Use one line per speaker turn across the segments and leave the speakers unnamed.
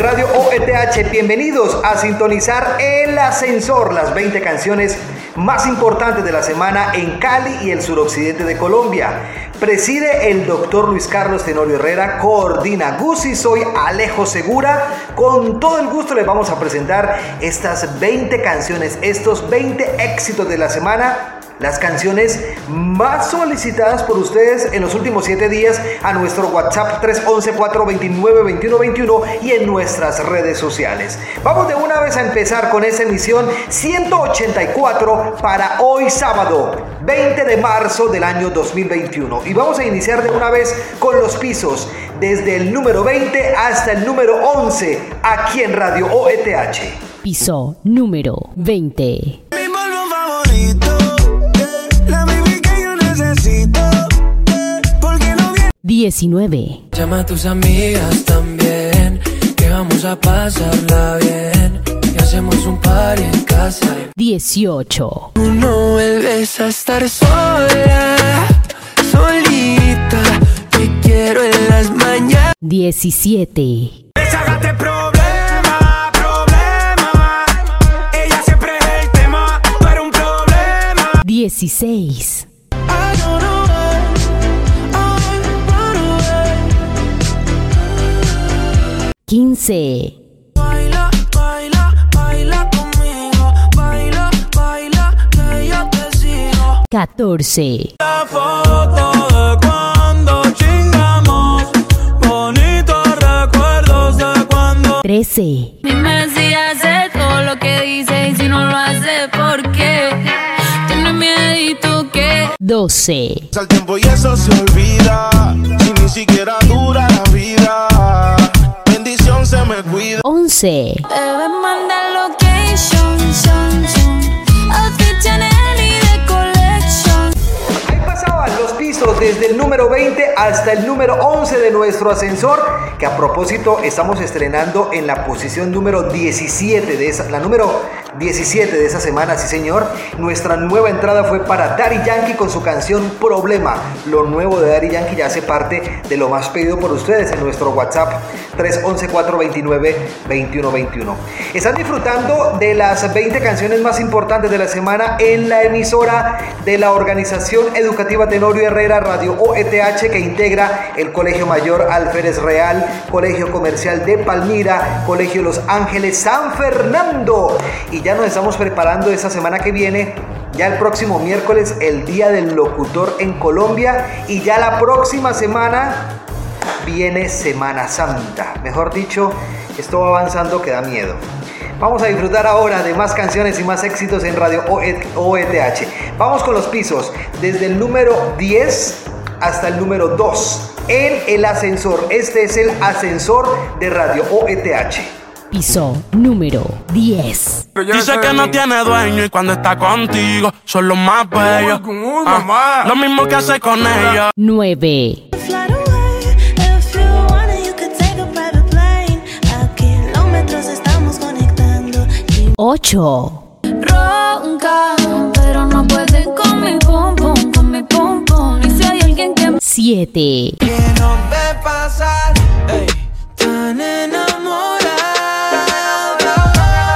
Radio OETH, bienvenidos a sintonizar El Ascensor, las 20 canciones más importantes de la semana en Cali y el suroccidente de Colombia. Preside el doctor Luis Carlos Tenorio Herrera, coordina Gusi, soy Alejo Segura. Con todo el gusto les vamos a presentar estas 20 canciones, estos 20 éxitos de la semana las canciones más solicitadas por ustedes en los últimos 7 días a nuestro WhatsApp 311-429-2121 y en nuestras redes sociales. Vamos de una vez a empezar con esa emisión 184 para hoy sábado 20 de marzo del año 2021. Y vamos a iniciar de una vez con los pisos, desde el número 20 hasta el número 11, aquí en Radio OETH.
Piso número 20. 19.
Llama a tus amigas también, que vamos a pasarla bien. Y hacemos un par en casa.
18.
Tú no vuelves a estar sola, solita. Te quiero en las mañanas.
17.
Deshágate problema, problema. Ella siempre es el tema, tú eres un problema.
16. 15.
Baila, baila, baila conmigo. Baila, baila, que yo te sigo.
14.
La foto de cuando chingamos. Bonitos recuerdos de cuando.
13.
Dime si hace todo lo que dice y si no lo hace, ¿por qué? Tienes miedito que
12.
Pasa el tiempo y eso se olvida. Cuida.
11.
Bebé manda location, son, son. Outfit Chanel y de collection.
Ahí pasaban los pisos desde el número 20 hasta el número 11 de nuestro ascensor, que a propósito estamos estrenando en la posición número 17 de esa, la número 17 de esa semana, sí señor. Nuestra nueva entrada fue para Daddy Yankee con su canción Problema. Lo nuevo de Daddy Yankee ya hace parte de lo más pedido por ustedes en nuestro WhatsApp 311-429-2121. Están disfrutando de las 20 canciones más importantes de la semana en la emisora de la Organización Educativa Tenorio Herrera Radio OETH que integra el Colegio Mayor Alférez Real, Colegio Comercial de Palmira, Colegio Los Ángeles San Fernando. Y ya nos estamos preparando esta semana que viene ya el próximo miércoles, el Día del Locutor en Colombia. Y ya la próxima semana viene Semana Santa. Mejor dicho, esto va avanzando que da miedo. Vamos a disfrutar ahora de más canciones y más éxitos en Radio OETH. Vamos con los pisos, desde el número 10 hasta el número 2 en el ascensor. Este es el ascensor de Radio OETH.
Piso número 10.
Dice que no tiene dueño y cuando está contigo son los más bellos. Ah, lo mismo que hace con ella.
9. 8.
Ronca, pero no pueden con mi pum pum, con mi pum pum. Y si hay alguien que me
7.
Que no ve pasar, ey, tan enamorada.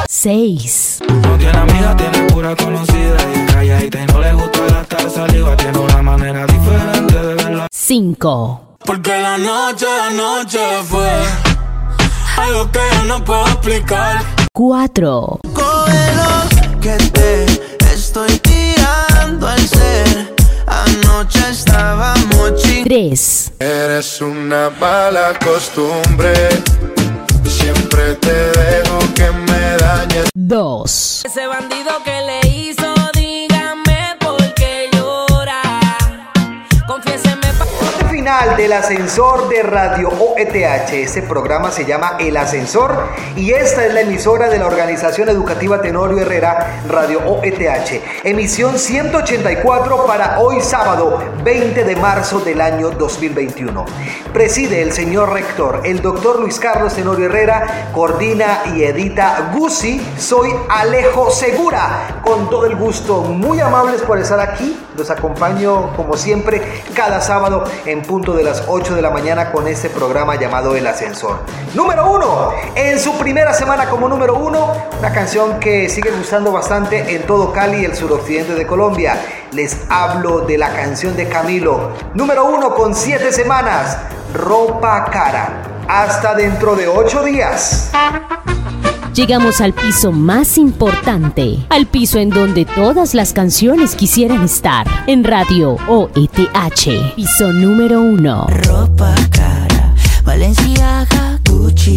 6.
No tiene amiga, tiene pura conocida y calladita y no le gusta gastar saliva. Tiene una manera diferente de verla.
5.
Porque la noche, la noche fue algo que yo no puedo explicar.
4.
Cógelo que te estoy tirando al ser. Anoche estábamos chingando.
3.
Eres una mala costumbre. Siempre te dejo que me dañes.
2.
Ese bandido
del ascensor de Radio OETH. Este programa se llama El Ascensor y esta es la emisora de la Organización Educativa Tenorio Herrera, Radio OETH. Emisión 184 para hoy sábado 20 de marzo del año 2021. Preside el señor rector, el doctor Luis Carlos Tenorio Herrera, coordina y edita Gusi. Soy Alejo Segura, con todo el gusto, muy amables por estar aquí. Los acompaño como siempre cada sábado en punto de las 8 de la mañana con este programa llamado El Ascensor. Número uno, en su primera semana como número uno, una canción que sigue gustando bastante en todo Cali y el suroccidente de Colombia. Les hablo de la canción de Camilo, número uno con siete semanas, Ropa Cara. Hasta dentro de ocho días.
Llegamos al piso más importante, al piso en donde todas las canciones quisieran estar, en Radio OETH, piso número uno.
Ropa cara, Valenciaga, Gucci,